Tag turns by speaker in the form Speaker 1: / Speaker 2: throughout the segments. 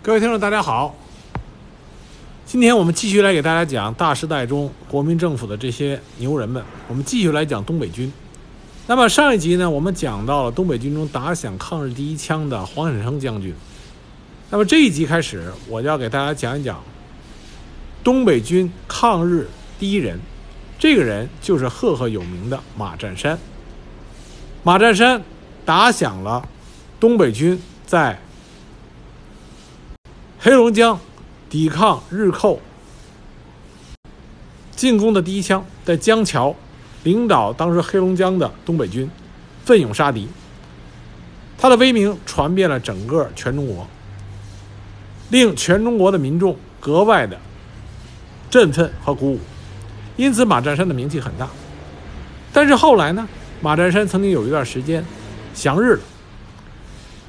Speaker 1: 各位听众，大家好。今天我们继续来给大家讲大时代中国民政府的这些牛人们。我们继续来讲东北军。那么上一集呢，我们讲到了东北军中打响抗日第一枪的黄显成将军。那么这一集开始，我就要给大家讲一讲东北军抗日第一人。这个人就是赫赫有名的马占山。马占山打响了东北军在黑龙江抵抗日寇进攻的第一枪，在江桥领导当时黑龙江的东北军奋勇杀敌，他的威名传遍了整个全中国，令全中国的民众格外的振奋和鼓舞，因此马占山的名气很大。但是后来呢，马占山曾经有一段时间降日了。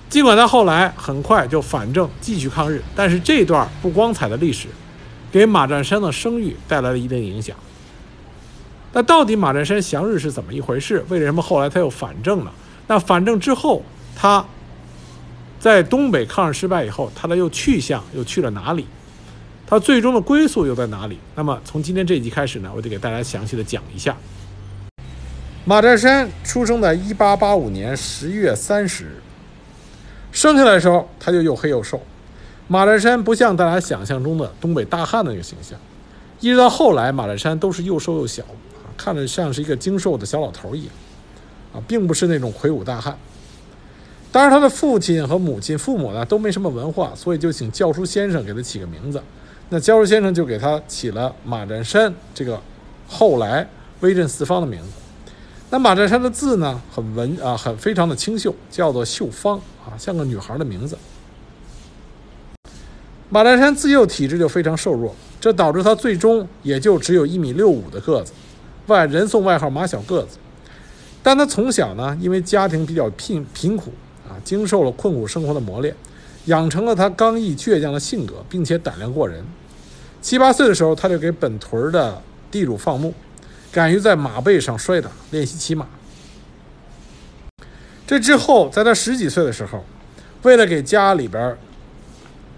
Speaker 1: 尽管他后来很快就反正继续抗日，但是这段不光彩的历史，给马占山的声誉带来了一定影响。那到底马占山降日是怎么一回事？为什么后来他又反正了？那反正之后，他在东北抗日失败以后，他的又去向又去了哪里？他最终的归宿又在哪里？那么从今天这一集开始呢，我就给大家详细的讲一下。马占山出生在一八八五年十月三十日。生下来的时候，他就又黑又瘦。马占山不像大家想象中的东北大汉的那个形象，一直到后来，马占山都是又瘦又小，啊，看着像是一个精瘦的小老头一样，啊，并不是那种魁梧大汉。当然，他的父亲和母亲、父母呢都没什么文化，所以就请教书先生给他起个名字。那教书先生就给他起了马占山这个后来威震四方的名字。那马占山的字呢，很文啊，很非常的清秀，叫做秀芳啊，像个女孩的名字。马占山自幼体质就非常瘦弱，这导致他最终也就只有一米六五的个子，外人送外号“马小个子”。但他从小呢，因为家庭比较贫贫苦啊，经受了困苦生活的磨练，养成了他刚毅倔强的性格，并且胆量过人。七八岁的时候，他就给本屯的地主放牧。敢于在马背上摔打，练习骑马。这之后，在他十几岁的时候，为了给家里边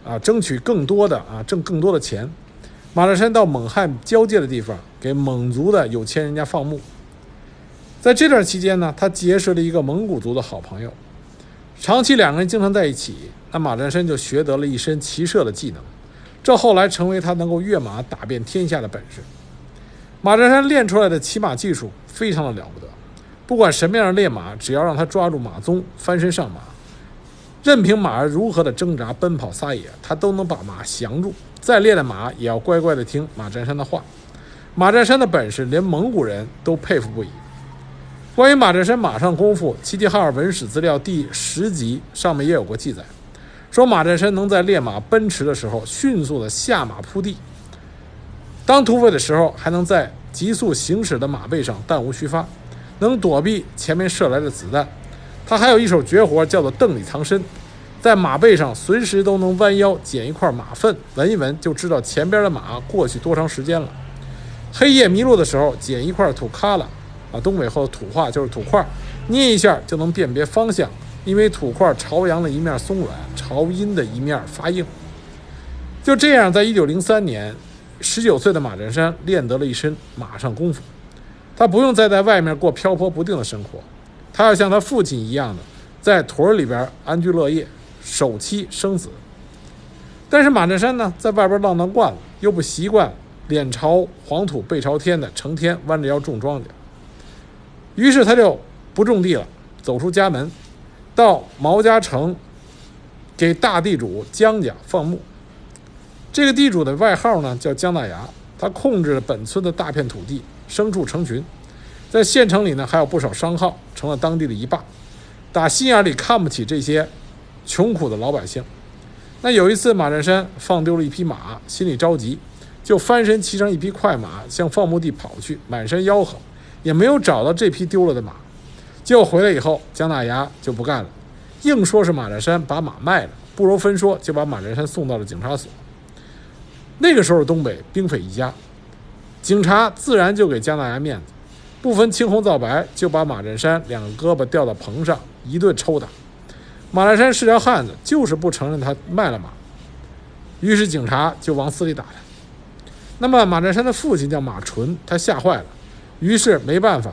Speaker 1: 啊争取更多的啊挣更多的钱，马占山到蒙汉交界的地方给蒙族的有钱人家放牧。在这段期间呢，他结识了一个蒙古族的好朋友，长期两个人经常在一起，那马占山就学得了一身骑射的技能，这后来成为他能够跃马打遍天下的本事。马占山练出来的骑马技术非常的了不得，不管什么样的烈马，只要让他抓住马鬃，翻身上马，任凭马儿如何的挣扎、奔跑、撒野，他都能把马降住。再烈的马也要乖乖的听马占山的话。马占山的本事，连蒙古人都佩服不已。关于马占山马上功夫，《齐齐哈尔文史资料》第十集上面也有过记载，说马占山能在烈马奔驰的时候，迅速的下马扑地。当土匪的时候，还能在急速行驶的马背上弹无虚发，能躲避前面射来的子弹。他还有一手绝活，叫做邓里藏身，在马背上随时都能弯腰捡一块马粪，闻一闻就知道前边的马过去多长时间了。黑夜迷路的时候，捡一块土疙瘩，啊，东北后土话就是土块，捏一下就能辨别方向，因为土块朝阳的一面松软，朝阴的一面发硬。就这样，在一九零三年。十九岁的马占山练得了一身马上功夫，他不用再在外面过漂泊不定的生活，他要像他父亲一样的在屯儿里边安居乐业，守妻生子。但是马占山呢，在外边浪荡惯了，又不习惯脸朝黄土背朝天的成天弯着腰种庄稼，于是他就不种地了，走出家门，到毛家城给大地主姜家放牧。这个地主的外号呢叫姜大牙，他控制了本村的大片土地，牲畜成群，在县城里呢还有不少商号，成了当地的一霸。打心眼里看不起这些穷苦的老百姓。那有一次马占山放丢了一匹马，心里着急，就翻身骑上一匹快马向放牧地跑去，满身吆喝，也没有找到这匹丢了的马。结果回来以后，姜大牙就不干了，硬说是马占山把马卖了，不容分说，就把马占山送到了警察所。那个时候，东北兵匪一家，警察自然就给姜大牙面子，不分青红皂白，就把马占山两个胳膊吊到棚上，一顿抽打。马占山是条汉子，就是不承认他卖了马。于是警察就往死里打他。那么马占山的父亲叫马纯，他吓坏了，于是没办法，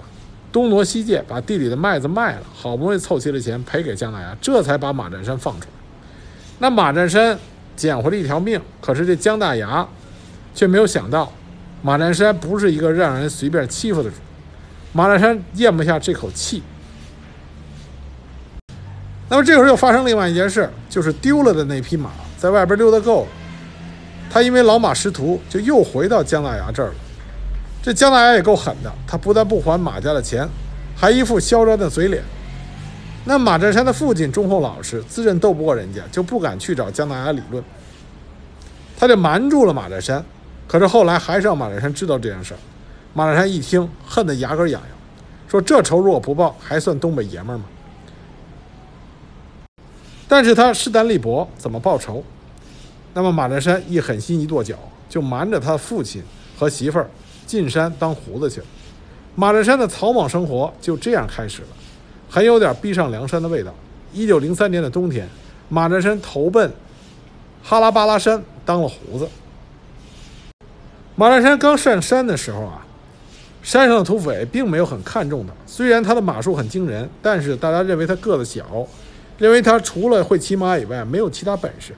Speaker 1: 东挪西借，把地里的麦子卖了，好不容易凑齐了钱赔给姜大牙，这才把马占山放出来。那马占山捡回了一条命，可是这姜大牙却没有想到，马占山不是一个让人随便欺负的主。马占山咽不下这口气。那么这时候又发生另外一件事，就是丢了的那匹马在外边溜达够了，他因为老马识途，就又回到姜大牙这儿了。这姜大牙也够狠的，他不但不还马家的钱，还一副嚣张的嘴脸。那马占山的父亲忠厚老实，自认斗不过人家，就不敢去找姜大牙理论，他就瞒住了马占山。可是后来还是让马占山知道这件事儿。马占山一听，恨得牙根痒痒，说：“这仇如果不报，还算东北爷们儿吗？”但是他势单力薄，怎么报仇？那么马占山一狠心一跺脚，就瞒着他父亲和媳妇儿进山当胡子去了。马占山的草莽生活就这样开始了，很有点逼上梁山的味道。一九零三年的冬天，马占山投奔哈拉巴拉山当了胡子。马占山刚上山的时候啊。山上的土匪并没有很看重他，虽然他的马术很惊人，但是大家认为他个子小，认为他除了会骑马以外没有其他本事。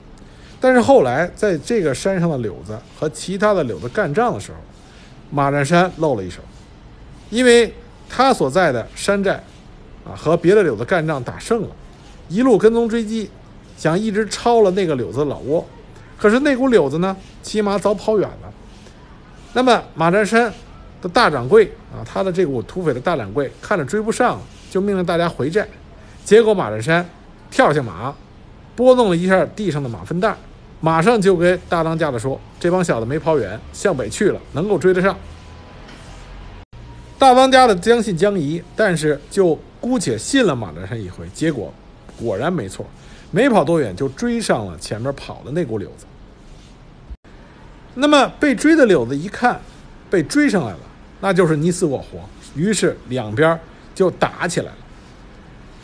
Speaker 1: 但是后来在这个山上的柳子和其他的柳子干仗的时候，马占山露了一手，因为他所在的山寨啊和别的柳子干仗打胜了，一路跟踪追击，想一直抄了那个柳子的老窝，可是那股柳子呢骑马早跑远了，那么马占山。的大掌柜啊，他的这股土匪的大掌柜看着追不上，就命令大家回寨。结果马占山跳下马，拨弄了一下地上的马粪蛋，马上就跟大当家的说：“这帮小子没跑远，向北去了，能够追得上。”大当家的将信将疑，但是就姑且信了马占山一回。结果果然没错，没跑多远就追上了前面跑的那股柳子。那么被追的柳子一看，被追上来了。那就是你死我活，于是两边就打起来了，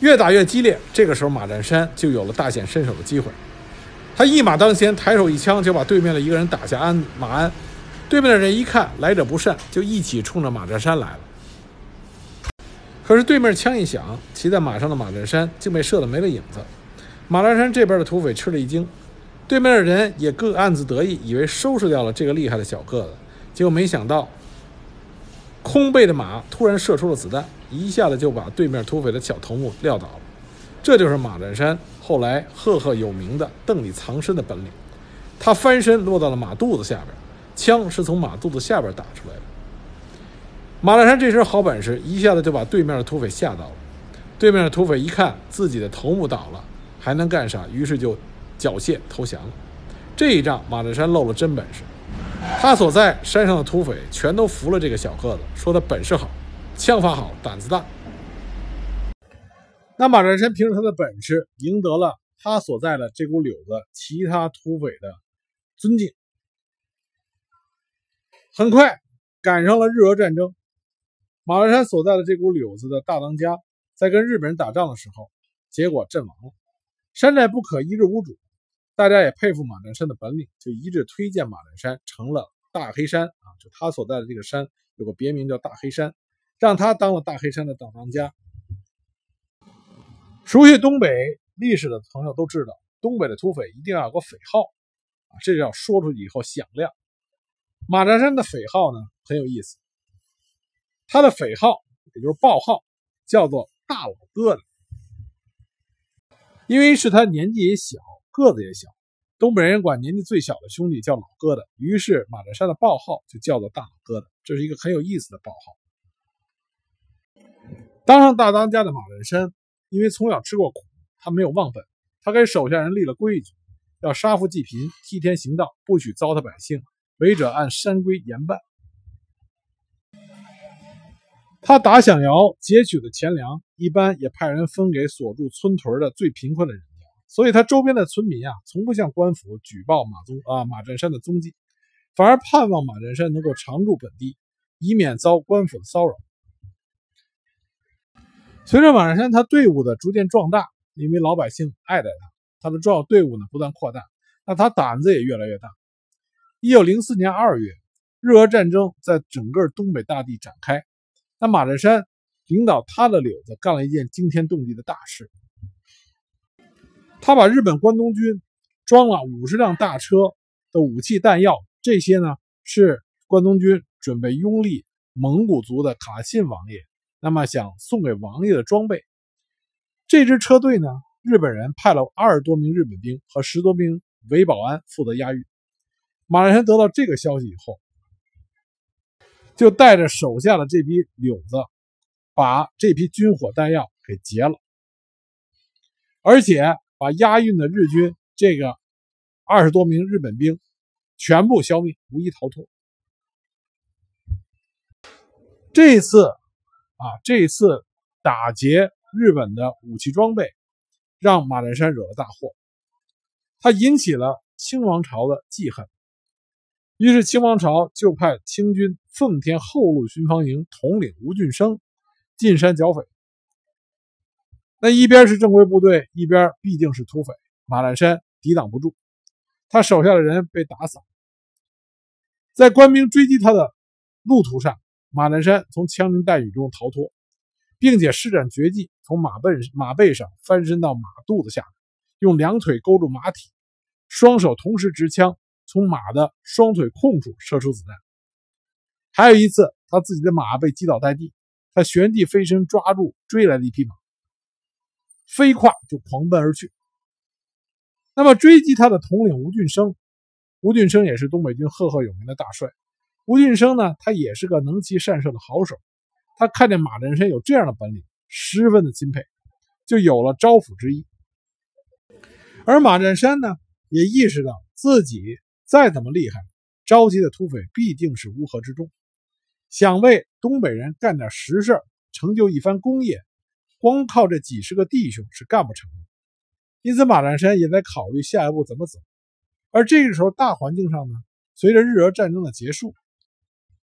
Speaker 1: 越打越激烈。这个时候，马占山就有了大显身手的机会，他一马当先，抬手一枪就把对面的一个人打下鞍马鞍。对面的人一看来者不善，就一起冲着马占山来了。可是对面枪一响，骑在马上的马占山竟被射得没了影子。马占山这边的土匪吃了一惊，对面的人也各暗自得意，以为收拾掉了这个厉害的小个子，结果没想到。空背的马突然射出了子弹，一下子就把对面土匪的小头目撂倒了。这就是马占山后来赫赫有名的“邓里藏身”的本领。他翻身落到了马肚子下边，枪是从马肚子下边打出来的。马占山这身好本事，一下子就把对面的土匪吓到了。对面的土匪一看自己的头目倒了，还能干啥？于是就缴械投降了。这一仗，马占山露了真本事。他所在山上的土匪全都服了这个小个子，说他本事好，枪法好，胆子大。那马占山凭着他的本事，赢得了他所在的这股柳子其他土匪的尊敬。很快赶上了日俄战争，马占山所在的这股柳子的大当家在跟日本人打仗的时候，结果阵亡了。山寨不可一日无主。大家也佩服马占山的本领，就一致推荐马占山成了大黑山啊，就他所在的这个山有个别名叫大黑山，让他当了大黑山的大当家。熟悉东北历史的朋友都知道，东北的土匪一定要有个匪号啊，这要说出去以后响亮。马占山的匪号呢很有意思，他的匪号也就是报号叫做大老疙瘩，因为是他年纪也小。个子也小，东北人管年纪最小的兄弟叫老疙瘩，于是马占山的报号就叫做大老疙瘩，这是一个很有意思的报号。当上大当家的马占山，因为从小吃过苦，他没有忘本，他给手下人立了规矩，要杀富济贫，替天行道，不许糟蹋百姓，违者按山规严办。他打响窑劫取的钱粮，一般也派人分给所住村屯的最贫困的人家。所以，他周边的村民啊，从不向官府举报马宗啊马占山的踪迹，反而盼望马占山能够常驻本地，以免遭官府的骚扰。随着马占山他队伍的逐渐壮大，因为老百姓爱戴他，他的壮队伍呢不断扩大。那他胆子也越来越大。一九零四年二月，日俄战争在整个东北大地展开，那马占山领导他的柳子干了一件惊天动地的大事，他把日本关东军装了五十辆大车的武器弹药，这些呢是关东军准备拥立蒙古族的卡信王爷，那么想送给王爷的装备。这支车队呢，日本人派了二十多名日本兵和十多名伪保安负责押运。马占山得到这个消息以后，就带着手下的这批柳子，把这批军火弹药给劫了，而且把押运的日军这个二十多名日本兵全部消灭，无一逃脱。这一次啊，这一次打劫。日本的武器装备让马占山惹了大祸，他引起了清王朝的记恨，于是清王朝就派清军奉天后路巡防营统领吴俊升进山剿匪。那一边是正规部队，一边毕竟是土匪，马占山抵挡不住，他手下的人被打散。在官兵追击他的路途上，马占山从枪林弹雨中逃脱。并且施展绝技，从马背马背上翻身到马肚子下，用两腿勾住马体，双手同时执枪，从马的双腿空处射出子弹。还有一次，他自己的马被击倒在地，他旋地飞身抓住追来的一匹马，飞跨就狂奔而去。那么追击他的统领吴俊升，吴俊升也是东北军赫赫有名的大帅。吴俊升呢，他也是个能骑善射的好手。他看见马占山有这样的本领，十分的钦佩，就有了招抚之意。而马占山呢，也意识到自己再怎么厉害，召集的土匪必定是乌合之众，想为东北人干点实事，成就一番功业，光靠这几十个弟兄是干不成的。因此，马占山也在考虑下一步怎么走。而这个时候，大环境上呢，随着日俄战争的结束，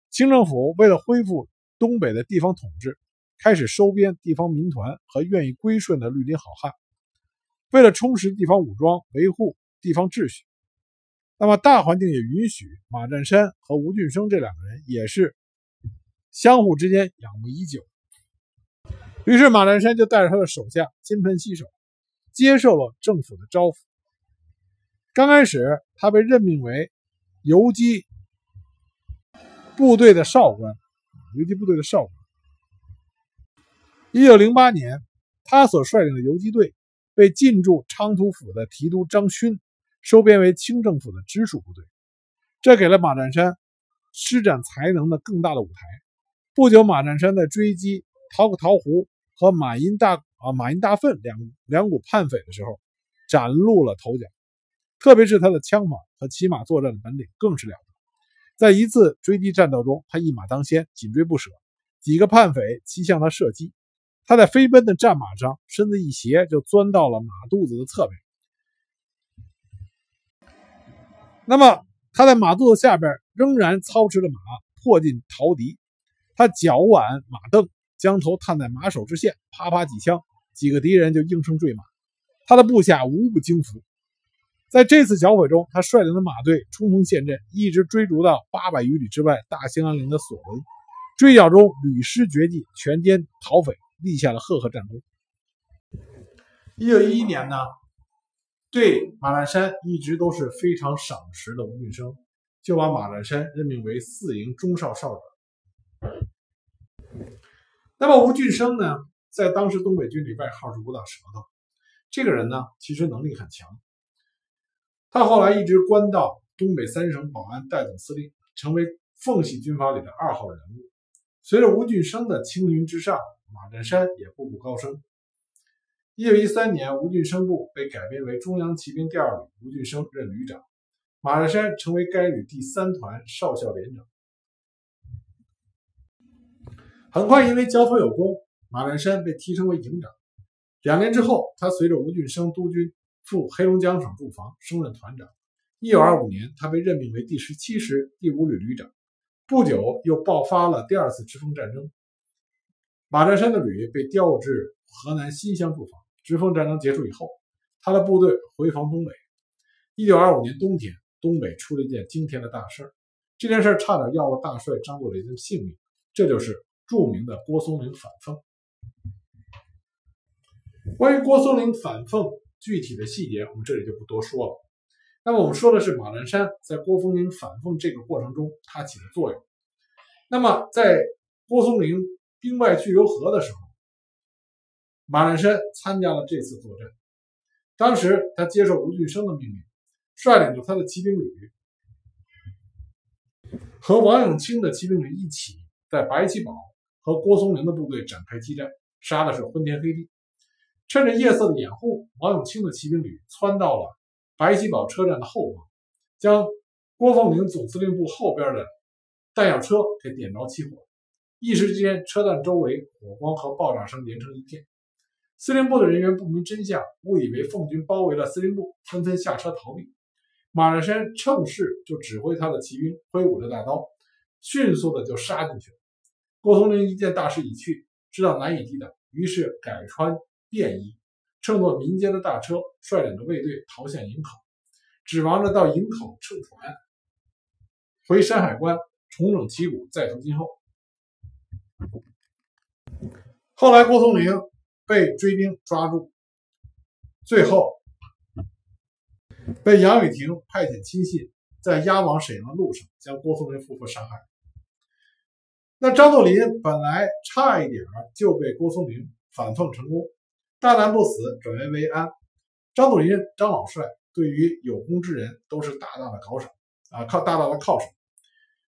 Speaker 1: 清政府为了恢复。东北的地方统治开始收编地方民团和愿意归顺的绿林好汉，为了充实地方武装、维护地方秩序，那么大环境也允许马占山和吴俊升这两个人也是相互之间仰慕已久。于是马占山就带着他的手下金盆洗手，接受了政府的招抚。刚开始，他被任命为游击部队的少官。游击部队的少官。一九零八年，他所率领的游击队被进驻昌图府的提督张勋收编为清政府的直属部队，这给了马占山施展才能的更大的舞台。不久，马占山在追击陶克陶胡和马殷大啊马殷大粪两两股叛匪的时候，崭露了头角，特别是他的枪法和骑马作战的本领更是了得。在一次追击战斗中，他一马当先，紧追不舍。几个叛匪齐向他射击，他在飞奔的战马上，身子一斜，就钻到了马肚子的侧边。那么他在马肚子下边仍然操持着马，迫近逃敌。他脚挽马镫，将头探在马首之线，啪啪几枪，几个敌人就应声坠马。他的部下无不惊服。在这次剿匪中，他率领的马队冲锋陷阵，一直追逐到八百余里之外大兴安岭的索伦，追剿中屡施绝技，全歼逃匪，立下了赫赫战功。一九一一年呢，对马占山一直都是非常赏识的吴俊升，就把马占山任命为四营中少少长。那么吴俊升呢，在当时东北军里外号是吴大舌头，这个人呢，其实能力很强。他后来一直官到东北三省保安代总司令，成为奉系军阀里的二号人物。随着吴俊升的青云直上，马占山也步步高升。一九一三年，吴俊升部被改编为中央骑兵第二旅，吴俊升任旅长，马占山成为该旅第三团少校连长。很快，因为交托有功，马占山被提升为营长。两年之后，他随着吴俊升督军。赴黑龙江省驻防，升任团长。一九二五年，他被任命为第十七师第五旅旅长。不久，又爆发了第二次直奉战争。马占山的旅被调至河南新乡驻防。直奉战争结束以后，他的部队回防东北。一九二五年冬天，东北出了一件惊天的大事儿这件事儿差点要了大帅张作霖的性命，这就是著名的郭松龄反奉。关于郭松龄反奉具体的细节，我们这里就不多说了。那么我们说的是马栏山在郭松龄反奉这个过程中，他起的作用。那么在郭松龄兵败巨流河的时候，马栏山参加了这次作战。当时他接受吴俊升的命令，率领着他的骑兵旅和王永清的骑兵旅一起，在白旗堡和郭松龄的部队展开激战，杀的是昏天黑地。趁着夜色的掩护，王永清的骑兵旅窜到了。白旗堡车站的后方，将郭凤龄总司令部后边的弹药车给点着起火，一时间，车站周围火光和爆炸声连成一片。司令部的人员不明真相，误以为奉军包围了司令部，纷纷下车逃命。马占山趁势就指挥他的骑兵，挥舞着大刀，迅速的就杀进去了。郭松龄一见大势已去，知道难以抵挡，于是改穿便衣。乘坐民间的大车，率领着卫队逃向营口，指望着到营口乘船回山海关重整旗鼓，再图今后。后来郭松龄被追兵抓住，最后被杨雨婷派遣亲信在押往沈阳的路上将郭松龄夫妇杀害。那张作霖本来差一点就被郭松龄反奉成功。大难不死，转危为安。张作霖、张老帅对于有功之人都是大大的犒赏啊，靠大大的犒赏。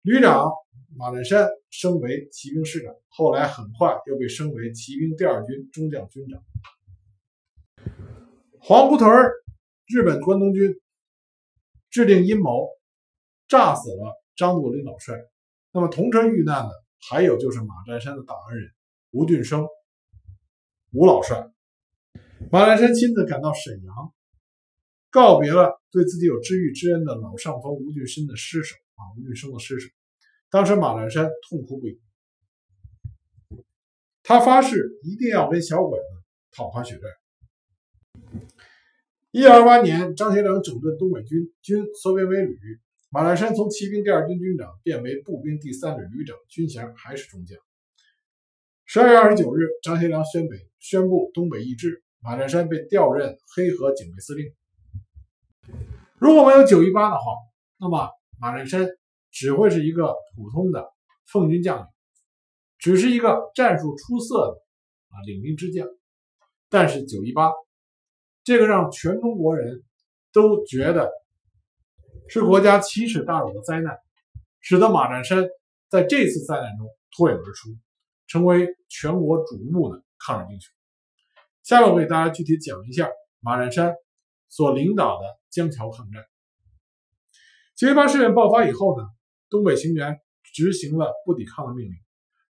Speaker 1: 旅长马占山升为骑兵师长，后来很快又被升为骑兵第二军中将军长。黄胡屯日本关东军制定阴谋，炸死了张作霖老帅。那么同车遇难的还有就是马占山的大恩人吴俊升，吴老帅。马占山亲自赶到沈阳，告别了对自己有知遇之恩的老上峰吴俊升的尸首啊，吴俊升的尸首。当时马栏山痛哭不已，他发誓一定要跟小鬼子讨还血债。一二八年，张学良整顿东北军，军缩编为旅，马栏山从骑兵第二军军长变为步兵第三旅旅长，军衔还是中将。十二月二十九日，张学良宣北宣布东北易帜。马占山被调任黑河警备司令。如果没有九一八的话，那么马占山只会是一个普通的奉军将领，只是一个战术出色的啊领兵之将。但是九一八这个让全中国人都觉得是国家奇耻大辱的灾难，使得马占山在这次灾难中脱颖而出，成为全国瞩目的抗日英雄。下面我给大家具体讲一下马占山所领导的江桥抗战。九一八事变爆发以后呢，东北行员执行了不抵抗的命令，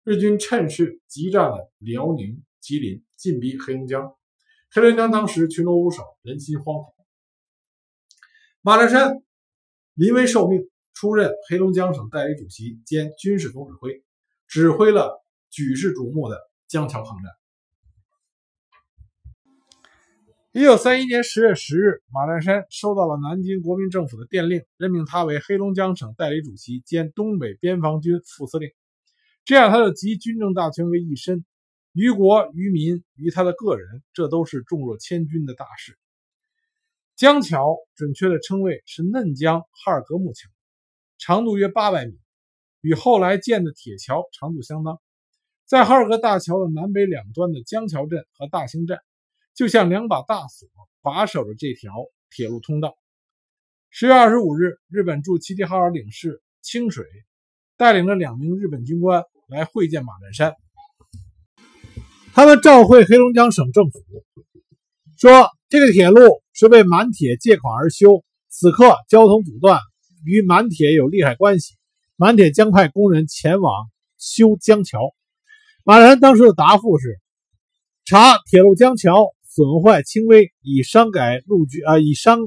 Speaker 1: 日军趁势急占了辽宁、吉林，进逼黑龙江。黑龙江当时群龙无首，人心惶恐。马占山临危受命，出任黑龙江省代理主席兼军事总指挥，指挥了举世瞩目的江桥抗战。一九三一年十月十日，马占山收到了南京国民政府的电令，任命他为黑龙江省代理主席兼东北边防军副司令。这样，他就集军政大权为一身，于国于民于他的个人，这都是重若千钧的大事。江桥准确的称谓是嫩江哈尔格木桥，长度约八百米，与后来建的铁桥长度相当。在哈尔格大桥的南北两端的江桥镇和大兴站。就像两把大锁把守着这条铁路通道。十月二十五日，日本驻齐齐哈尔领事清水带领着两名日本军官来会见马占山。他们召会黑龙江省政府，说这个铁路是为满铁借款而修，此刻交通阻断，与满铁有利害关系，满铁将派工人前往修江桥。马占山当时的答复是：查铁路江桥。损坏轻微，以商改路局啊，以商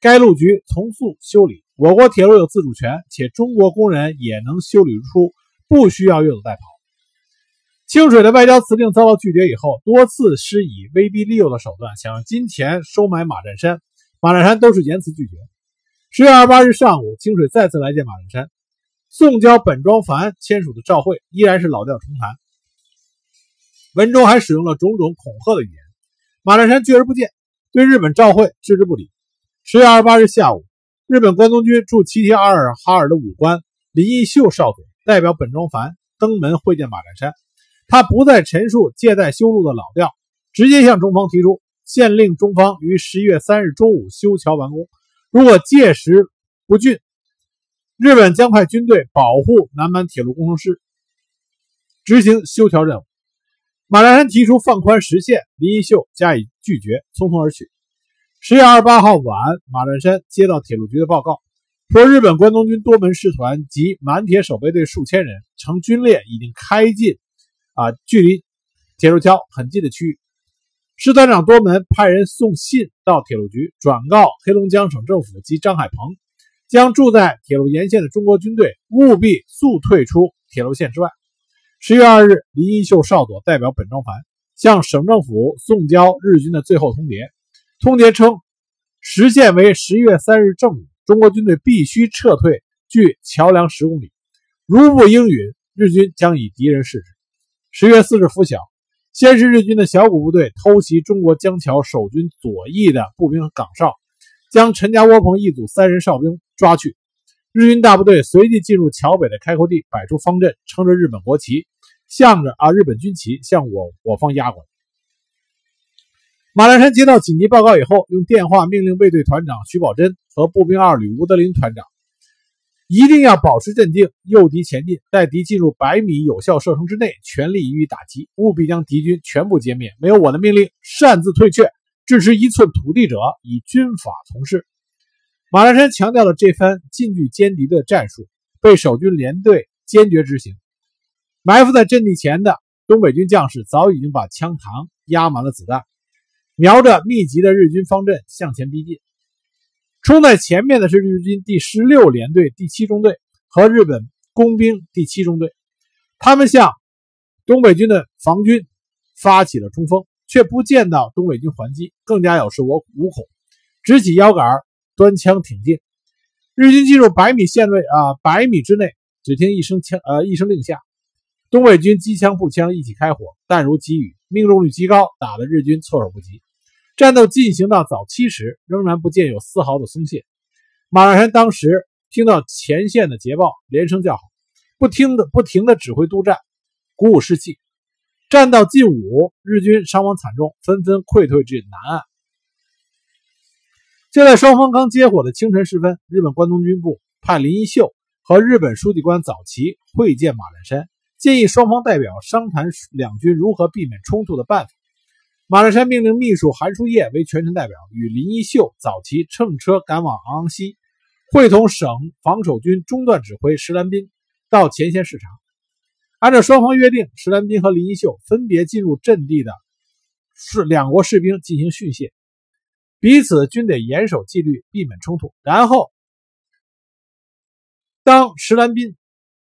Speaker 1: 该路局从速修理。我国铁路有自主权，且中国工人也能修理如初，不需要越俎代庖。清水的外交辞令遭到拒绝以后，多次施以威逼利诱的手段，想用金钱收买马占山，
Speaker 2: 马占山都是严词拒绝。十月二十八日上午，清水再次来见马占山，送交本庄繁签署的照会依然是老调重弹，文中还使用了种种恐吓的语言。马占山拒而不见，对日本照会置之不理。十月二十八日下午，日本关东军驻齐齐阿尔哈尔的武官林义秀少佐代表本庄繁登门会见马占山，他不再陈述借贷修路的老调，直接向中方提出，限令中方于十一月三日中午修桥完工。如果届时不竣，日本将派军队保护南满铁路工程师，执行修桥任务。马占山提出放宽时限，林义秀加以拒绝，匆匆而去。十月二十八号晚，马占山接到铁路局的报告，说日本关东军多门师团及满铁守备队数千人成军列已经开进啊，距离铁路桥很近的区域。师团长多门派人送信到铁路局，转告黑龙江省政府及张海鹏，将住在铁路沿线的中国军队务必速退出铁路线之外。十月二日，林一秀少佐代表本庄繁向省政府送交日军的最后通牒，通牒称时限为十月三日正午，中国军队必须撤退距桥梁十公里，如不应允，日军将以敌人视之。十月四日拂晓。先是日军的小股部队偷袭中国江桥守军左翼的步兵岗哨，将陈家窝棚一组三人哨兵抓去。日军大部队随即进入桥北的开阔地，摆出方阵，撑着日本国旗，向着啊日本军旗向我我方压过来。马占山接到紧急报告以后，用电话命令卫队团长徐宝珍和步兵二旅吴德林团长。一定要保持镇静，诱敌前进，待敌进入百米有效射程之内，全力予以打击，务必将敌军全部歼灭。没有我的命令，擅自退却，支持一寸土地者，以军法从事。马占山强调了这番近距歼敌的战术，被守军连队坚决执行。埋伏在阵地前的东北军将士早已经把枪膛压满了子弹，瞄着密集的日军方阵向前逼近。冲在前面的是日军第十六联队第七中队和日本工兵第七中队，他们向东北军的防军发起了冲锋，却不见到东北军还击，更加有恃无恐，直起腰杆，端枪挺进。日军进入百米线内啊，百米之内，只听一声枪呃一声令下，东北军机枪步枪一起开火，弹如急雨，命中率极高，打得日军措手不及。战斗进行到早期时，仍然不见有丝毫的松懈。马占山当时听到前线的捷报，连声叫好，不听的不停的指挥督战，鼓舞士气。战到近午，日军伤亡惨重，纷纷溃退至南岸。就在双方刚接火的清晨时分，日本关东军部派林一秀和日本书记官早崎会见马占山，建议双方代表商谈两军如何避免冲突的办法。马占山命令秘书韩书业为全程代表，与林一秀早期乘车赶往昂昂西，会同省防守军中段指挥石兰斌到前线视察。按照双方约定，石兰斌和林一秀分别进入阵地的是两国士兵进行训诫，彼此均得严守纪律，避免冲突。然后，当石兰斌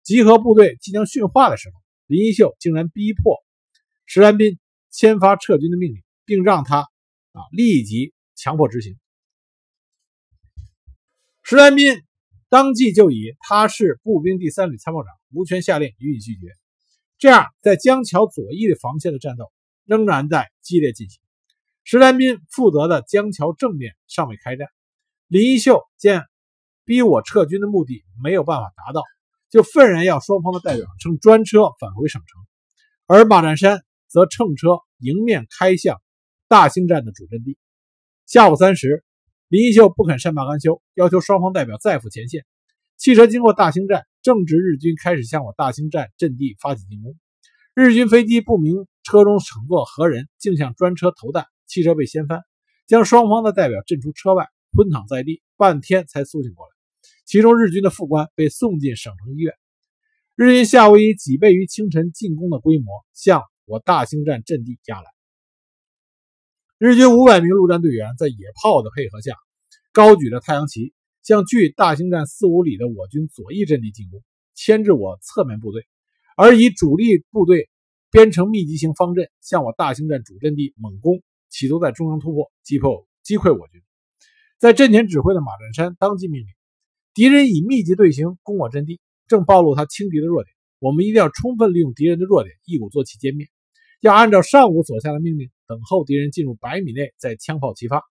Speaker 2: 集合部队即将训话的时候，林一秀竟然逼迫石兰斌。签发撤军的命令，并让他啊立即强迫执行。石兰斌当即就以他是步兵第三旅参谋长，无权下令予以拒绝。这样，在江桥左翼的防线的战斗仍然在激烈进行。石兰斌负责的江桥正面尚未开战。林一秀见逼我撤军的目的没有办法达到，就愤然要双方的代表乘专车返回省城，而马占山。则乘车迎面开向大兴站的主阵地。下午三时，林一秀不肯善罢甘休，要求双方代表再赴前线。汽车经过大兴站，正值日军开始向我大兴站阵地发起进攻。日军飞机不明车中乘坐何人，竟向专车投弹，汽车被掀翻，将双方的代表震出车外，昏躺在地，半天才苏醒过来。其中日军的副官被送进省城医院。日军下午以几倍于清晨进攻的规模向。我大兴站阵地压来，日军五百名陆战队员在野炮的配合下，高举着太阳旗，向距大兴站四五里的我军左翼阵地进攻，牵制我侧面部队，而以主力部队编成密集型方阵，向我大兴站主阵地猛攻，企图在中央突破，击破击溃我军。在阵前指挥的马占山当即命令敌人以密集队形攻我阵地，正暴露他轻敌的弱点。我们一定要充分利用敌人的弱点，一鼓作气歼灭。要按照上午所下的命令，等候敌人进入百米内再枪炮齐发。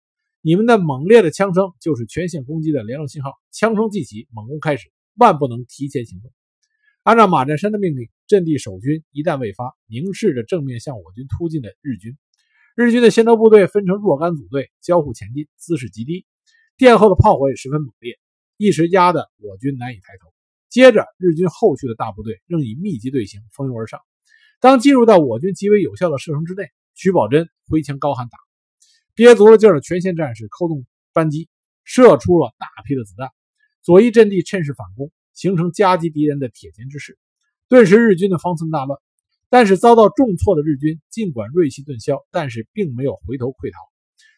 Speaker 2: 你们的猛烈的枪声就是全线攻击的联络信号。枪声即起，猛攻开始，万不能提前行动。按照马占山的命令，阵地守军一旦未发，凝视着正面向我军突进的日军。日军的先头部队分成若干组队，交互前进，姿势极低，殿后的炮火也十分猛烈，一时压得我军难以抬头。接着，日军后续的大部队仍以密集队形蜂拥而上。当进入到我军极为有效的射程之内，徐宝珍挥枪高喊打，憋足了劲儿的全线战士扣动扳机，射出了大批的子弹。左翼阵地趁势反攻，形成夹击敌人的铁钳之势。顿时，日军的方寸大乱。但是遭到重挫的日军，尽管锐气顿消，但是并没有回头溃逃。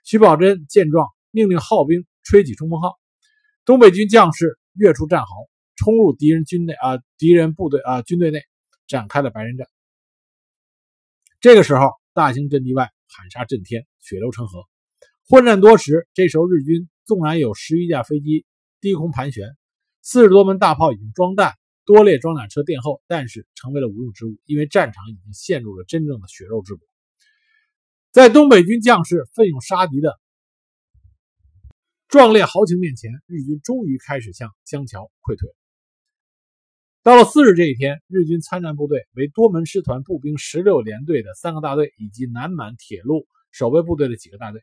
Speaker 2: 徐宝珍见状，命令号兵吹起冲锋号，东北军将士跃出战壕。冲入敌人军内啊，敌人部队啊，军队内展开了白刃战。这个时候，大兴阵地外喊杀震天，血流成河，混战多时。这时候，日军纵然有十余架飞机低空盘旋，四十多门大炮已经装弹，多列装甲车殿后，但是成为了无用之物，因为战场已经陷入了真正的血肉之国。在东北军将士奋勇杀敌的。壮烈豪情面前，日军终于开始向江桥溃退。到了四日这一天，日军参战部队为多门师团步兵十六联队的三个大队，以及南满铁路守备部队的几个大队，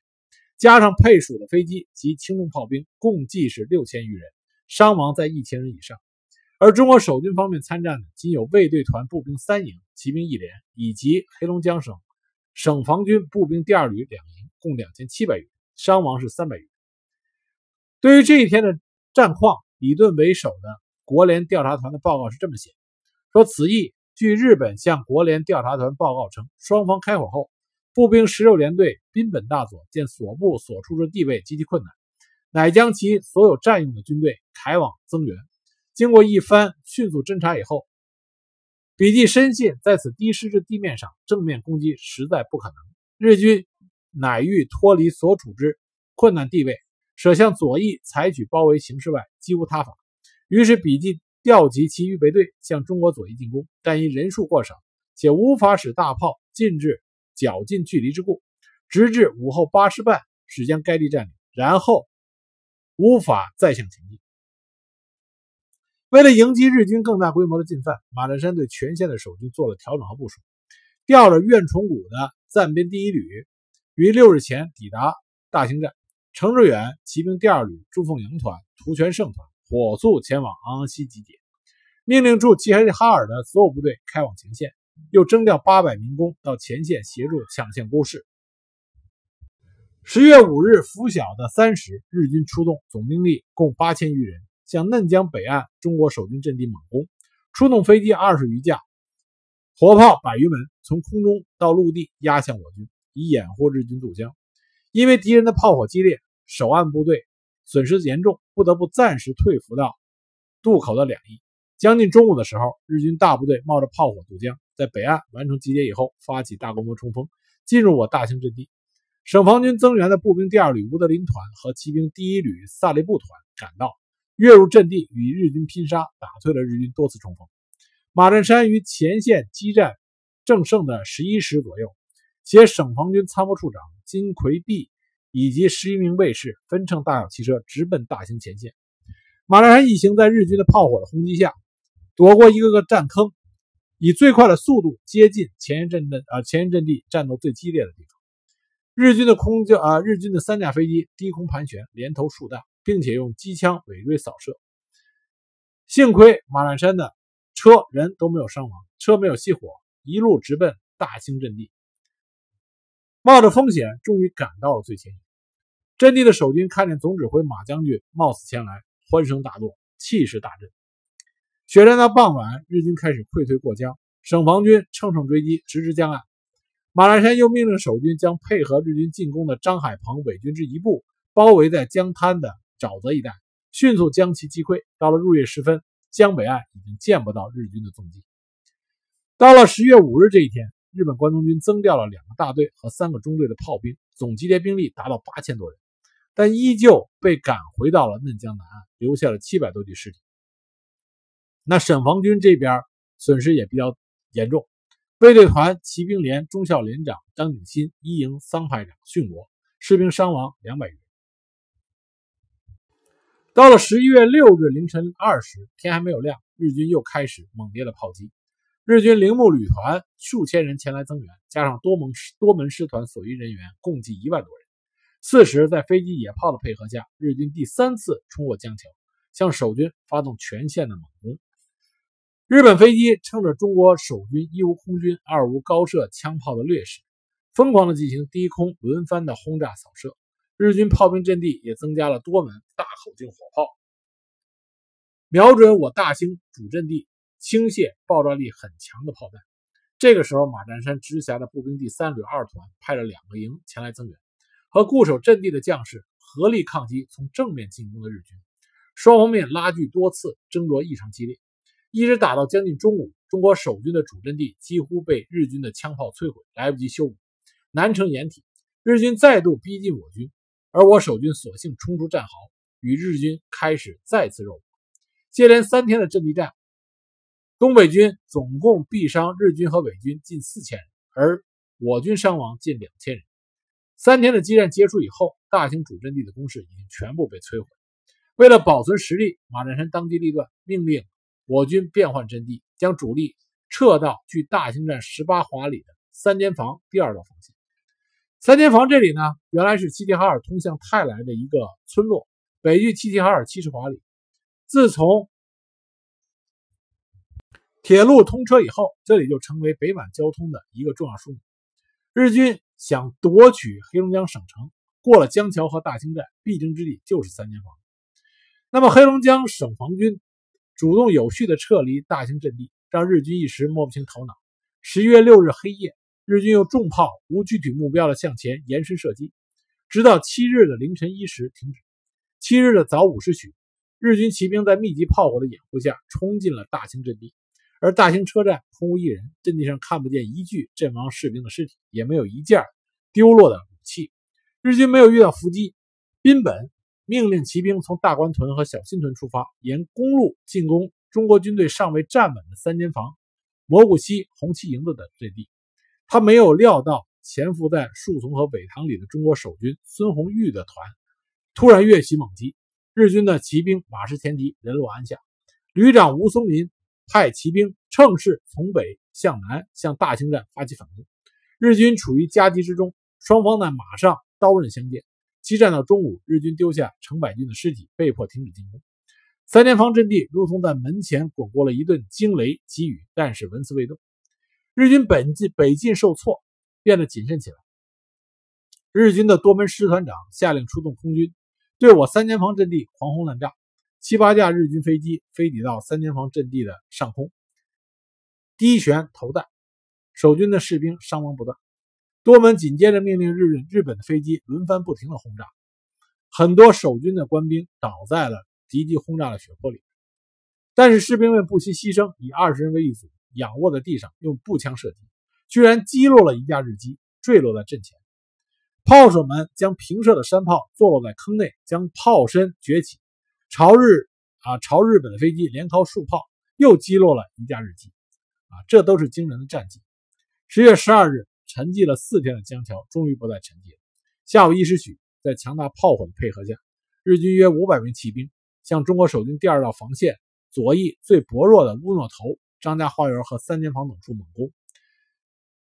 Speaker 2: 加上配属的飞机及轻重炮兵，共计是六千余人，伤亡在一千人以上。而中国守军方面参战的，仅有卫队团步兵三营、骑兵一连，以及黑龙江省省防军步兵第二旅两营，共两千七百余人，伤亡是三百余人。对于这一天的战况，李顿为首的。国联调查团的报告是这么写：说此役，据日本向国联调查团报告称，双方开火后，步兵十六联队滨本大佐见所部所处之地位极其困难，乃将其所有占用的军队开往增援。经过一番迅速侦查以后，笔记深信在此低湿之地面上正面攻击实在不可能。日军乃欲脱离所处之困难地位，舍向左翼采取包围形势外，几无他法。于是，笔记调集其预备队向中国左翼进攻，但因人数过少，且无法使大炮进至较近距离之故，直至午后八时半，始将该地占领，然后无法再向前进。为了迎击日军更大规模的进犯，马占山对全线的守军做了调整和部署，调了苑崇谷的暂编第一旅于六日前抵达大兴站，程志远骑兵第二旅朱凤营团、涂全胜团。火速前往昂昂溪集结，命令驻齐齐哈尔的所有部队开往前线，又征调八百民工到前线协助抢线攻势。十月五日拂晓的三时，日军出动，总兵力共八千余人，向嫩江北岸中国守军阵地猛攻，出动飞机二十余架，火炮百余门，从空中到陆地压向我军，以掩护日军渡江。因为敌人的炮火激烈，守岸部队。损失严重，不得不暂时退伏到渡口的两翼。将近中午的时候，日军大部队冒着炮火渡江，在北岸完成集结以后，发起大规模冲锋，进入我大兴阵地。省防军增援的步兵第二旅吴德林团和骑兵第一旅萨利布团赶到，跃入阵地，与日军拼杀，打退了日军多次冲锋。马占山于前线激战正胜的十一时左右，携省防军参谋处长金奎弼。以及十一名卫士分乘大小汽车直奔大兴前线。马占山一行在日军的炮火的轰击下，躲过一个个战坑，以最快的速度接近前沿阵地啊前沿阵地战斗最激烈的地方。日军的空降啊日军的三架飞机低空盘旋，连投数弹，并且用机枪尾追扫射。幸亏马占山的车人都没有伤亡，车没有熄火，一路直奔大兴阵地。冒着风险，终于赶到了最前沿。阵地的守军看见总指挥马将军冒死前来，欢声大作，气势大振。血战到傍晚，日军开始溃退过江，省防军乘胜追击，直至江岸。马占山又命令守军将配合日军进攻的张海鹏伪军之一部包围在江滩的沼泽一带，迅速将其击溃。到了入夜时分，江北岸已经见不到日军的踪迹。到了十月五日这一天。日本关东军增调了两个大队和三个中队的炮兵，总集结兵力达到八千多人。但依旧被赶回到了嫩江南岸，留下了七百多具尸体。那沈防军这边损失也比较严重，卫队团骑兵连中校连长张景新一营桑排长殉国，士兵伤亡两百余人。到了十一月六日凌晨二时，天还没有亮，日军又开始猛烈的炮击。日军铃木旅团数千人前来增援，加上多门多门师团所余人员，共计一万多人。四时，在飞机、野炮的配合下，日军第三次冲过江桥，向守军发动全线的猛攻。日本飞机趁着中国守军一无空军、二无高射枪炮的劣势，疯狂地进行低空轮番的轰炸扫射。日军炮兵阵地也增加了多门大口径火炮，瞄准我大兴主阵地，倾泻爆炸力很强的炮弹。这个时候，马占山直辖的步兵第三旅二团派了两个营前来增援。和固守阵地的将士合力抗击从正面进攻的日军，双方面拉锯多次，争夺异常激烈，一直打到将近中午，中国守军的主阵地几乎被日军的枪炮摧毁，来不及修补，难成掩体。日军再度逼近我军，而我守军索性冲出战壕，与日军开始再次肉搏。接连三天的阵地战，东北军总共毙伤日军和伪军近四千人，而我军伤亡近两千人。三天的激战结束以后，大兴主阵地的工事已经全部被摧毁。为了保存实力，马占山当机立断，命令我军变换阵地，将主力撤到距大兴站十八华里的三间房第二道防线。三间房这里呢，原来是齐齐哈尔通向泰来的一个村落，北距齐齐哈尔七十华里。自从铁路通车以后，这里就成为北满交通的一个重要枢纽。日军。想夺取黑龙江省城，过了江桥和大兴站，必经之地就是三间房。那么黑龙江省防军主动有序的撤离大兴阵地，让日军一时摸不清头脑。十一月六日黑夜，日军用重炮无具体目标的向前延伸射击，直到七日的凌晨一时停止。七日的早五时许，日军骑兵在密集炮火的掩护下冲进了大兴阵地。而大兴车站空无一人，阵地上看不见一具阵亡士兵的尸体，也没有一件丢落的武器。日军没有遇到伏击，滨本命令骑兵从大关屯和小新屯出发，沿公路进攻中国军队尚未站稳的三间房、蘑菇溪红旗营子的阵地。他没有料到潜伏在树丛和苇塘里的中国守军孙红玉的团突然跃起猛击，日军的骑兵马失前蹄，人落鞍下。旅长吴松林。派骑兵乘势从北向南向大兴站发起反攻，日军处于夹击之中，双方呢马上刀刃相见。激战到中午，日军丢下成百军的尸体，被迫停止进攻。三间房阵地如同在门前滚过了一顿惊雷急雨，但是纹丝未动。日军本进北进受挫，变得谨慎起来。日军的多门师团长下令出动空军，对我三间房阵地狂轰滥炸。七八架日军飞机飞抵到三间房阵地的上空，低旋投弹，守军的士兵伤亡不断。多门紧接着命令日日本的飞机轮番不停的轰炸，很多守军的官兵倒在了敌机轰炸的血泊里。但是士兵们不惜牺牲，以二十人为一组，仰卧在地上用步枪射击，居然击落了一架日机，坠落在阵前。炮手们将平射的山炮坐落在坑内，将炮身崛起。朝日啊，朝日本的飞机连靠数炮，又击落了一架日机，啊，这都是惊人的战绩。十月十二日，沉寂了四天的江桥终于不再沉寂了。下午一时许，在强大炮火的配合下，日军约五百名骑兵向中国守军第二道防线左翼最薄弱的乌诺头、张家花园和三间房等处猛攻。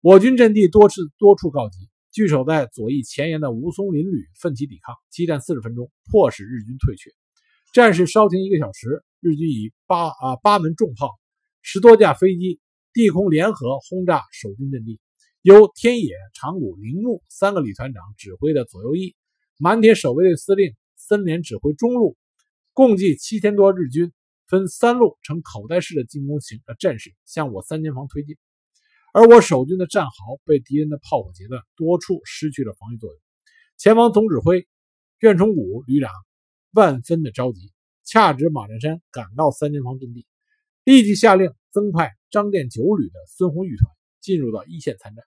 Speaker 2: 我军阵地多次多处告急，据守在左翼前沿的吴松林旅奋起抵抗，激战四十分钟，迫使日军退却。战事稍停一个小时，日军以八啊八门重炮、十多架飞机地空联合轰炸守军阵地。由天野、长谷、铃木三个旅团长指挥的左右翼满铁守卫队司令森连指挥中路，共计七千多日军分三路呈口袋式的进攻型的阵势向我三间房推进，而我守军的战壕被敌人的炮火截断，多处失去了防御作用。前方总指挥苑崇谷旅长。万分的着急，恰值马占山赶到三间房阵地，立即下令增派张店九旅的孙红玉团进入到一线参战。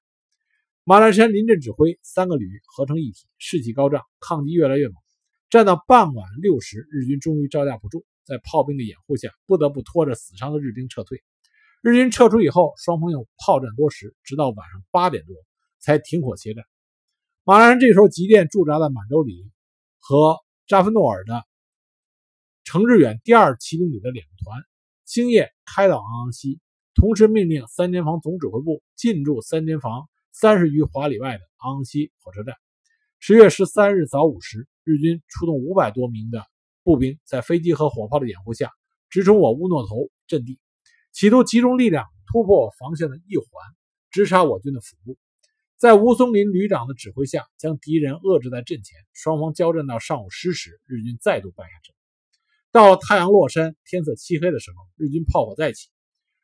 Speaker 2: 马占山临阵指挥，三个旅合成一体，士气高涨，抗击越来越猛。战到傍晚六时，日军终于招架不住，在炮兵的掩护下，不得不拖着死伤的日兵撤退。日军撤出以后，双方又炮战多时，直到晚上八点多才停火歇战。马兰这时候急电驻扎在满洲里和扎芬诺尔的程志远第二骑兵旅的两个团，星夜开到昂昂溪，同时命令三间房总指挥部进驻三间房三十余华里外的昂昂溪火车站。十月十三日早五时，日军出动五百多名的步兵，在飞机和火炮的掩护下，直冲我乌诺头阵地，企图集中力量突破防线的一环，直插我军的腹部。在吴松林旅长的指挥下，将敌人遏制在阵前。双方交战到上午十时，日军再度败下阵。到太阳落山、天色漆黑的时候，日军炮火再起。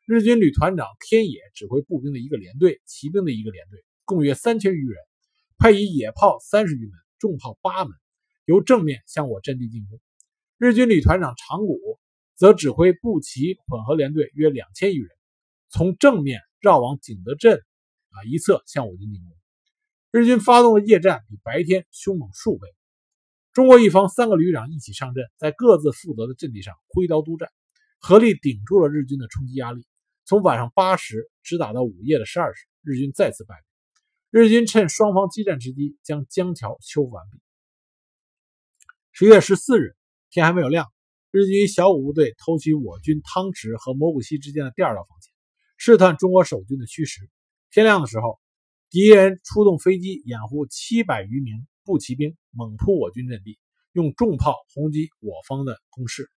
Speaker 2: 日军旅团长天野指挥步兵的一个连队、骑兵的一个连队，共约三千余人，配以野炮三十余门、重炮八门，由正面向我阵地进攻。日军旅团长长谷则指挥步骑混合连队约两千余人，从正面绕往景德镇啊一侧向我军进攻。日军发动的夜战比白天凶猛数倍。中国一方三个旅长一起上阵，在各自负责的阵地上挥刀督战，合力顶住了日军的冲击压力。从晚上八时直打到午夜的十二时，日军再次败北。日军趁双方激战之机，将江桥修复完毕。十月十四日，天还没有亮，日军小五部队偷袭我军汤池和蘑菇溪之间的第二道防线，试探中国守军的虚实。天亮的时候，敌人出动飞机掩护七百余名。步骑兵猛扑我军阵地，用重炮轰击我方的工事。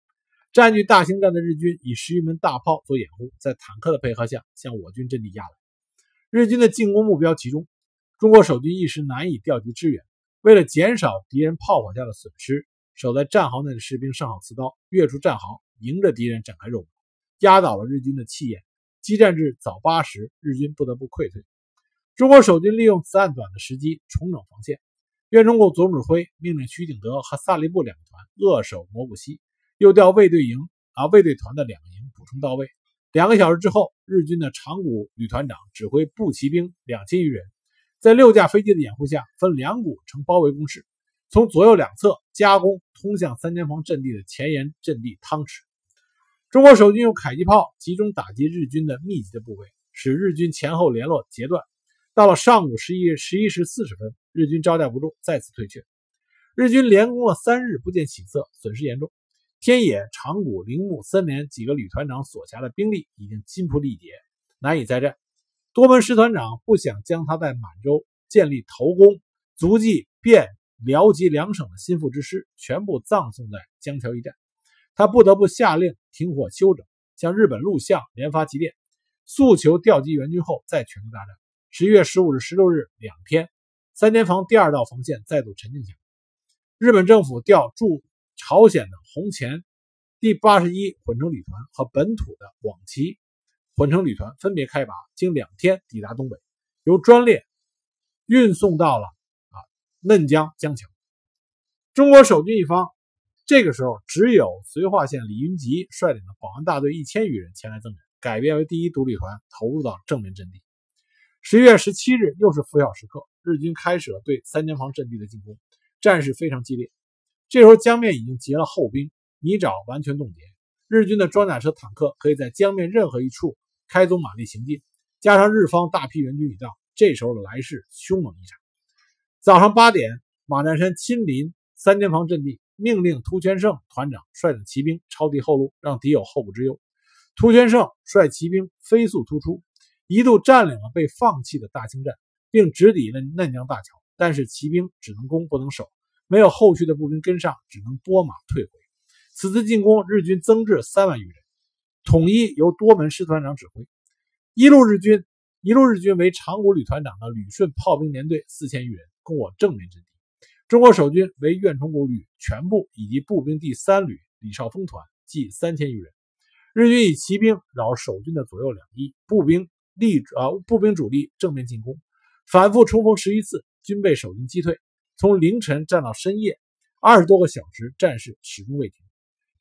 Speaker 2: 占据大兴站的日军以十余门大炮做掩护，在坦克的配合下向我军阵地压来。日军的进攻目标集中，中国守军一时难以调集支援。为了减少敌人炮火下的损失，守在战壕内的士兵上好刺刀，跃出战壕，迎着敌人展开肉搏，压倒了日军的气焰。激战至早八时，日军不得不溃退。中国守军利用此案短的时机重整防线。袁崇国总指挥命令徐景德和萨利布两个团扼守蘑菇溪，又调卫队营啊卫队团的两个营补充到位。两个小时之后，日军的长谷旅团长指挥步骑兵两千余人，在六架飞机的掩护下，分两股呈包围攻势，从左右两侧夹攻通向三间房阵地的前沿阵地汤池。中国守军用迫击炮集中打击日军的密集的部位，使日军前后联络截断。到了上午十一日十一时四十分，日军招架不住，再次退却。日军连攻了三日，不见起色，损失严重。天野、长谷、铃木三连几个旅团长所辖的兵力已经筋疲力竭，难以再战。多门师团长不想将他在满洲建立头功、足迹遍辽吉两省的心腹之师全部葬送在江桥一战，他不得不下令停火休整，向日本陆相连发急电，诉求调集援军后再全力大战。十一月十五日、十六日两天，三间房第二道防线再度沉静下来。日本政府调驻朝鲜的红前第八十一混成旅团和本土的广旗混成旅团分别开拔，经两天抵达东北，由专列运送到了嫩江江桥。中国守军一方，这个时候只有绥化县李云吉率领的保安大队一千余人前来增援，改编为第一独立团，投入到正面阵地。十一月十七日，又是拂晓时刻，日军开始了对三间房阵地的进攻，战事非常激烈。这时候江面已经结了后兵，泥沼完全冻结，日军的装甲车、坦克可以在江面任何一处开足马力行进，加上日方大批援军已到，这时候的来势凶猛异常。早上八点，马占山亲临三间房阵地，命令涂全胜团长率领骑兵抄敌后路，让敌有后顾之忧。涂全胜率骑兵飞速突出。一度占领了被放弃的大清站，并直抵嫩嫩江大桥，但是骑兵只能攻不能守，没有后续的步兵跟上，只能拨马退回。此次进攻，日军增至三万余人，统一由多门师团长指挥。一路日军，一路日军为长谷旅团长的旅顺炮兵连队四千余人，攻我正面阵地。中国守军为苑崇谷旅全部以及步兵第三旅李少峰团，计三千余人。日军以骑兵扰守军的左右两翼，步兵。力啊，步兵主力正面进攻，反复冲锋十余次，均被守军击退。从凌晨战到深夜，二十多个小时，战事始终未停。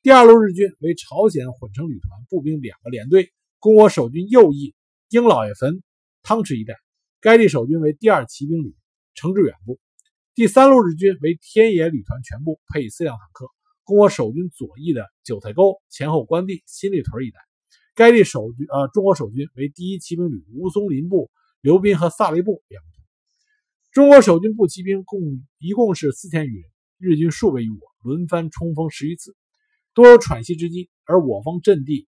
Speaker 2: 第二路日军为朝鲜混成旅团步兵两个连队，攻我守军右翼英老爷坟汤池一带。该地守军为第二骑兵旅程志远部。第三路日军为天野旅团全部，配四辆坦克，攻我守军左翼的韭菜沟、前后关地、新立屯一带。该地守军呃，中国守军为第一骑兵旅吴松林部、刘斌和萨雷部两部。中国守军步骑兵共一共是四千余人，日军数倍于我，轮番冲锋十余次，多有喘息之机。而我方阵地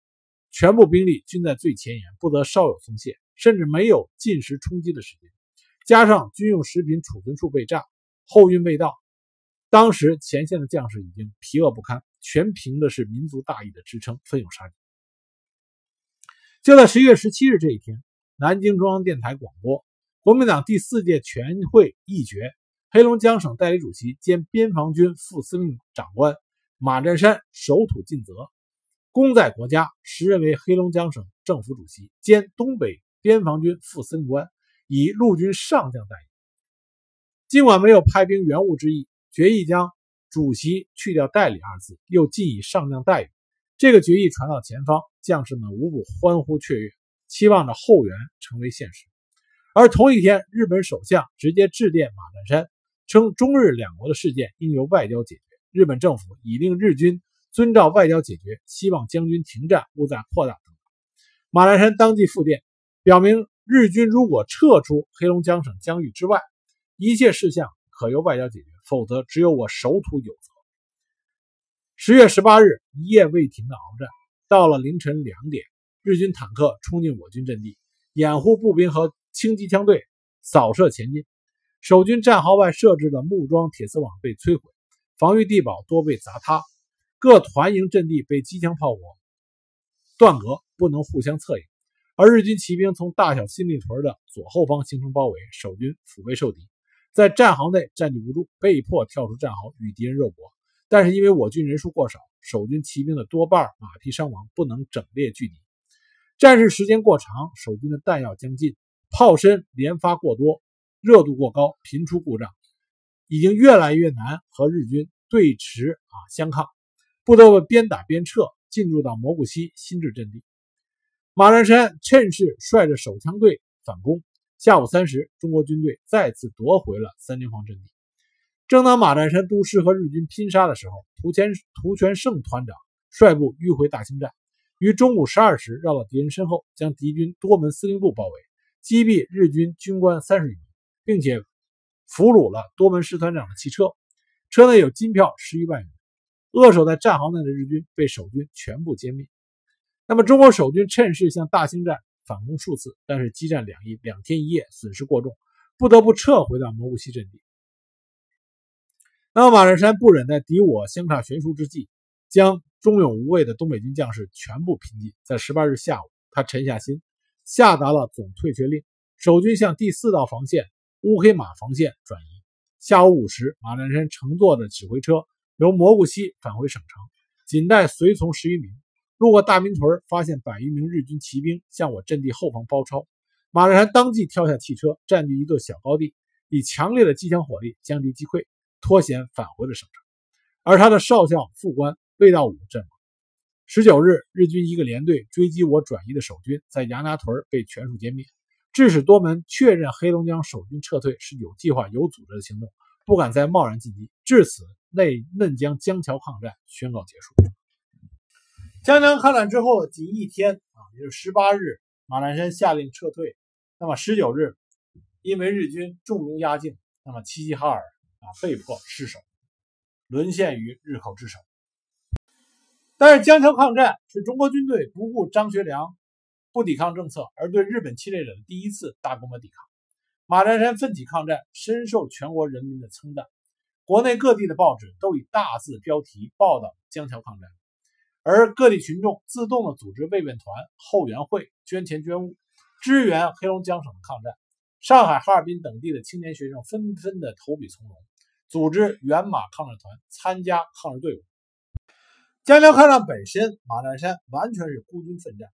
Speaker 2: 全部兵力均在最前沿，不得稍有松懈，甚至没有进食充饥的时间。加上军用食品储存处被炸，后运未到，当时前线的将士已经疲饿不堪，全凭的是民族大义的支撑，奋勇杀敌。就在十一月十七日这一天，南京中央电台广播。国民党第四届全会议决，黑龙江省代理主席兼边防军副司令长官马占山守土尽责，功在国家，时任为黑龙江省政府主席兼东北边防军副司令官，以陆军上将待遇。尽管没有派兵援务之意，决议将主席去掉代理二字，又进以上将待遇。这个决议传到前方，将士们无不欢呼雀跃，期望着后援成为现实。而同一天，日本首相直接致电马占山，称中日两国的事件应由外交解决。日本政府已令日军遵照外交解决，希望将军停战，勿再扩大等。马占山当即复电，表明日军如果撤出黑龙江省疆域之外，一切事项可由外交解决，否则只有我守土有责。十月十八日，一夜未停的鏖战，到了凌晨两点，日军坦克冲进我军阵地，掩护步兵和。轻机枪队扫射前进，守军战壕外设置的木桩铁丝网被摧毁，防御地堡多被砸塌，各团营阵地被机枪炮火断隔，不能互相策应。而日军骑兵从大小新立屯的左后方形成包围，守军腹背受敌，在战壕内占据不住，被迫跳出战壕与敌人肉搏。但是因为我军人数过少，守军骑兵的多半马匹伤亡，不能整列拒敌。战事时间过长，守军的弹药将尽。炮身连发过多，热度过高，频出故障，已经越来越难和日军对持啊相抗，不得不边打边撤，进入到蘑菇溪新制阵地。马占山趁势率着手枪队反攻。下午三时，中国军队再次夺回了三间房阵地。正当马占山督师和日军拼杀的时候，涂全涂全胜团长率部迂回大清站，于中午十二时绕到敌人身后，将敌军多门司令部包围。击毙日军军官三十余名，并且俘虏了多门师团长的汽车，车内有金票十余万元。扼守在战壕内的日军被守军全部歼灭。那么，中国守军趁势向大兴站反攻数次，但是激战两一两天一夜，损失过重，不得不撤回到蘑菇溪阵地。那么，马占山不忍在敌我相差悬殊之际，将忠勇无畏的东北军将士全部平尽。在十八日下午，他沉下心。下达了总退却令，守军向第四道防线乌黑马防线转移。下午五时，马占山乘坐的指挥车由蘑菇溪返回省城，仅带随从十余名。路过大明屯，发现百余名日军骑兵向我阵地后方包抄。马占山当即跳下汽车，占据一座小高地，以强烈的机枪火力将敌击溃，脱险返回了省城。而他的少校副官魏道武阵亡。十九日，日军一个连队追击我转移的守军，在杨家屯被全数歼灭，致使多门确认黑龙江守军撤退是有计划、有组织的行动，不敢再贸然进击。至此，内嫩江江桥抗战宣告结束。江江抗战之后仅一天啊，也就是十八日，马占山下令撤退。那么十九日，因为日军重兵压境，那么齐齐哈尔啊被迫失守，沦陷于日寇之手。但是江桥抗战是中国军队不顾张学良不抵抗政策而对日本侵略者的第一次大规模抵抗。马占山奋起抗战，深受全国人民的称赞。国内各地的报纸都以大字标题报道江桥抗战，而各地群众自动的组织慰问团、后援会，捐钱捐物，支援黑龙江省的抗战。上海、哈尔滨等地的青年学生纷纷的投笔从戎，组织援马抗日团，参加抗日队伍。江桥抗战本身，马占山完全是孤军奋战。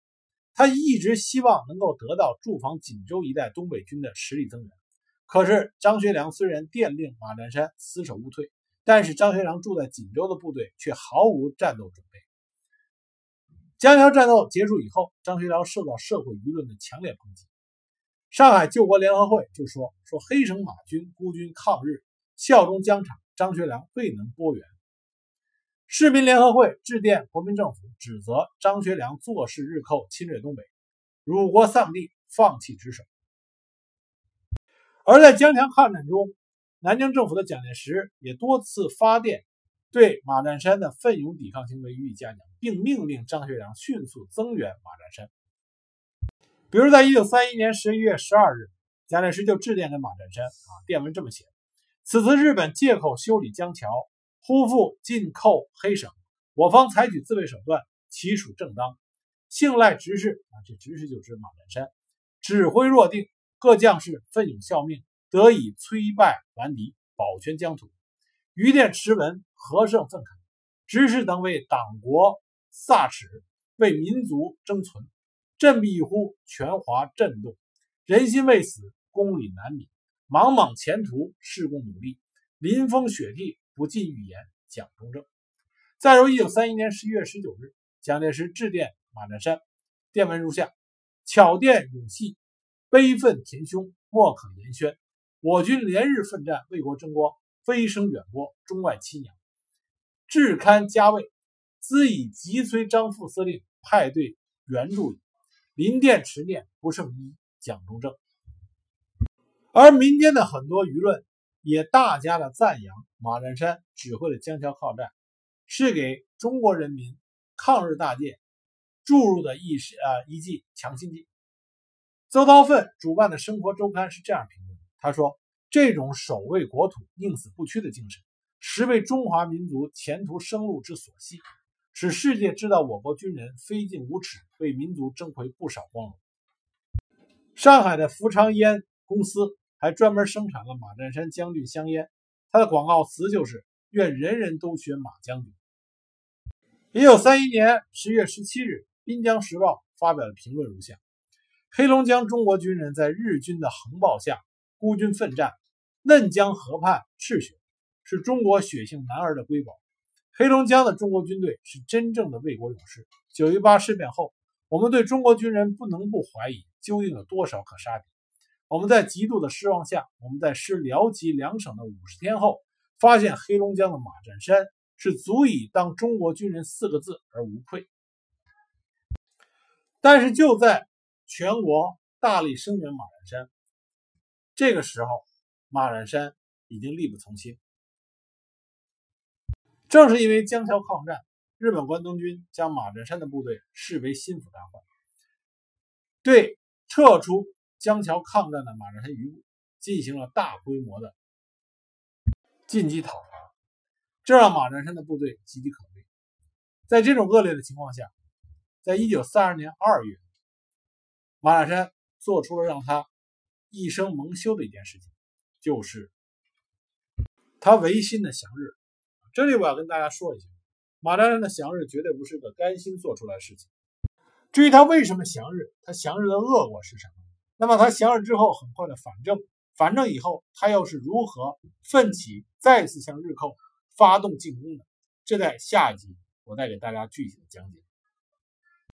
Speaker 2: 他一直希望能够得到驻防锦州一带东北军的实力增援。可是张学良虽然电令马占山死守勿退，但是张学良住在锦州的部队却毫无战斗准备。江桥战斗结束以后，张学良受到社会舆论的强烈抨击。上海救国联合会就说：“说黑省马军孤军抗日，效忠疆场，张学良未能拨援。市民联合会致电国民政府，指责张学良坐视日寇侵略东北，辱国丧地，放弃职守。而在江桥抗战中，南京政府的蒋介石也多次发电，对马占山的奋勇抵抗行为予以嘉奖，并命令张学良迅速增援马占山。比如，在一九三一年十一月十二日，蒋介石就致电给马占山，啊，电文这么写：“此次日本借口修理江桥，呼复进寇黑省，我方采取自卫手段，其属正当。信赖执事啊，这执事就是马占山，指挥若定。”各将士奋勇效命，得以摧败顽敌，保全疆土。余电持文，和盛愤慨，执事等为党国萨耻，为民族争存。振臂一呼，全华震动。人心未死，公理难泯。茫茫前途，事共努力。临风雪地，不尽语言。蒋中正。再如，一九三一年十一月十九日，蒋介石致电马占山，电文如下：巧电永系。悲愤填胸，莫可言宣。我军连日奋战，为国争光，飞升远播，中外凄凉，至堪嘉慰。兹以急催张副司令派队援助矣。临电持念，不胜一。蒋中正。而民间的很多舆论也大加的赞扬马占山指挥的江桥抗战，是给中国人民抗日大业注入的一是啊一剂强心剂。邹韬奋主办的《生活周刊》是这样评论：“他说，这种守卫国土、宁死不屈的精神，实为中华民族前途生路之所系，使世界知道我国军人非进无耻，为民族争回不少光荣。”上海的福昌烟公司还专门生产了马占山将军香烟，它的广告词就是“愿人人都学马将军”。一九三一年十月十七日，《滨江时报》发表的评论如下。黑龙江中国军人在日军的横暴下孤军奋战，嫩江河畔赤血，是中国血性男儿的瑰宝。黑龙江的中国军队是真正的卫国勇士。九一八事变后，我们对中国军人不能不怀疑，究竟有多少可杀敌？我们在极度的失望下，我们在失辽吉两省的五十天后，发现黑龙江的马占山是足以当中国军人四个字而无愧。但是就在全国大力声援马占山，这个时候，马占山已经力不从心。正是因为江桥抗战，日本关东军将马占山的部队视为心腹大患，对撤出江桥抗战的马占山余部进行了大规模的进击讨伐，这让马占山的部队岌岌可危。在这种恶劣的情况下，在一九四二年二月。马占山做出了让他一生蒙羞的一件事情，就是他违心的降日。这里我要跟大家说一下，马占山的降日绝对不是个甘心做出来的事情。至于他为什么降日，他降日的恶果是什么？那么他降日之后很快的反正，反正以后他又是如何奋起再次向日寇发动进攻的？这在下一集我再给大家具体的讲解。